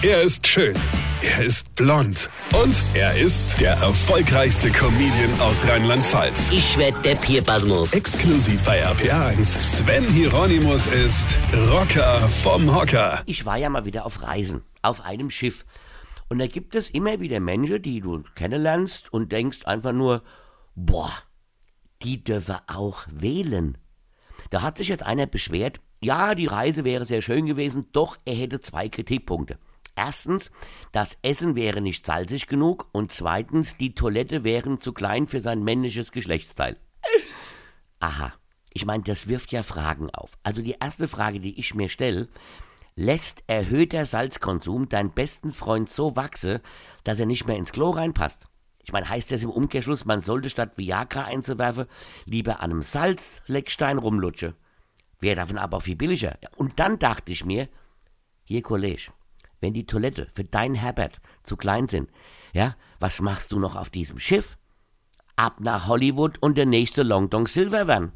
Er ist schön. Er ist blond. Und er ist der erfolgreichste Comedian aus Rheinland-Pfalz. Ich werd der Pierpasmus. Exklusiv bei RPA1. Sven Hieronymus ist Rocker vom Hocker. Ich war ja mal wieder auf Reisen. Auf einem Schiff. Und da gibt es immer wieder Menschen, die du kennenlernst und denkst einfach nur, boah, die dürfen auch wählen. Da hat sich jetzt einer beschwert, ja, die Reise wäre sehr schön gewesen, doch er hätte zwei Kritikpunkte. Erstens, das Essen wäre nicht salzig genug und zweitens, die Toilette wären zu klein für sein männliches Geschlechtsteil. Aha, ich meine, das wirft ja Fragen auf. Also die erste Frage, die ich mir stelle, lässt erhöhter Salzkonsum deinen besten Freund so wachse, dass er nicht mehr ins Klo reinpasst? Ich meine, heißt das im Umkehrschluss, man sollte statt Viagra einzuwerfen, lieber an einem Salzleckstein rumlutschen? Wäre davon aber viel billiger. Und dann dachte ich mir, hier Kollege, wenn die Toilette für deinen Herbert zu klein sind, ja, was machst du noch auf diesem Schiff? Ab nach Hollywood und der nächste Long Dong Silver werden.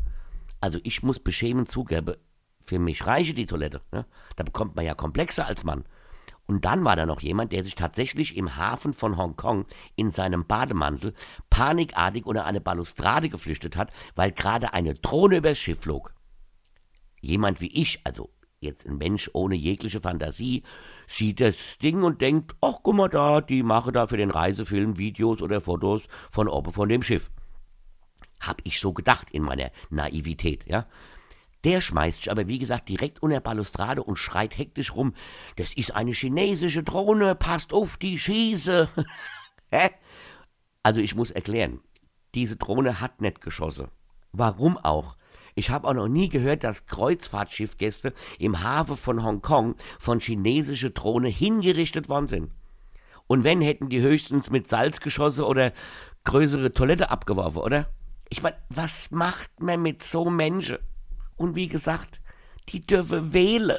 Also ich muss beschämend zugeben, für mich reiche die Toilette. Ne? Da bekommt man ja komplexer als Mann. Und dann war da noch jemand, der sich tatsächlich im Hafen von Hongkong in seinem Bademantel panikartig unter eine Balustrade geflüchtet hat, weil gerade eine Drohne übers Schiff flog. Jemand wie ich, also jetzt ein Mensch ohne jegliche Fantasie, sieht das Ding und denkt, ach guck mal da, die mache da für den Reisefilm Videos oder Fotos von oben von dem Schiff. Hab ich so gedacht in meiner Naivität, ja. Der schmeißt sich aber, wie gesagt, direkt unter Balustrade und schreit hektisch rum, das ist eine chinesische Drohne, passt auf die Schieße. Also ich muss erklären, diese Drohne hat nicht geschossen. Warum auch? Ich habe auch noch nie gehört, dass Kreuzfahrtschiffgäste im Hafen von Hongkong von chinesische Drohne hingerichtet worden sind. Und wenn, hätten die höchstens mit Salz geschossen oder größere Toilette abgeworfen, oder? Ich meine, was macht man mit so Menschen? Und wie gesagt, die dürfen wählen.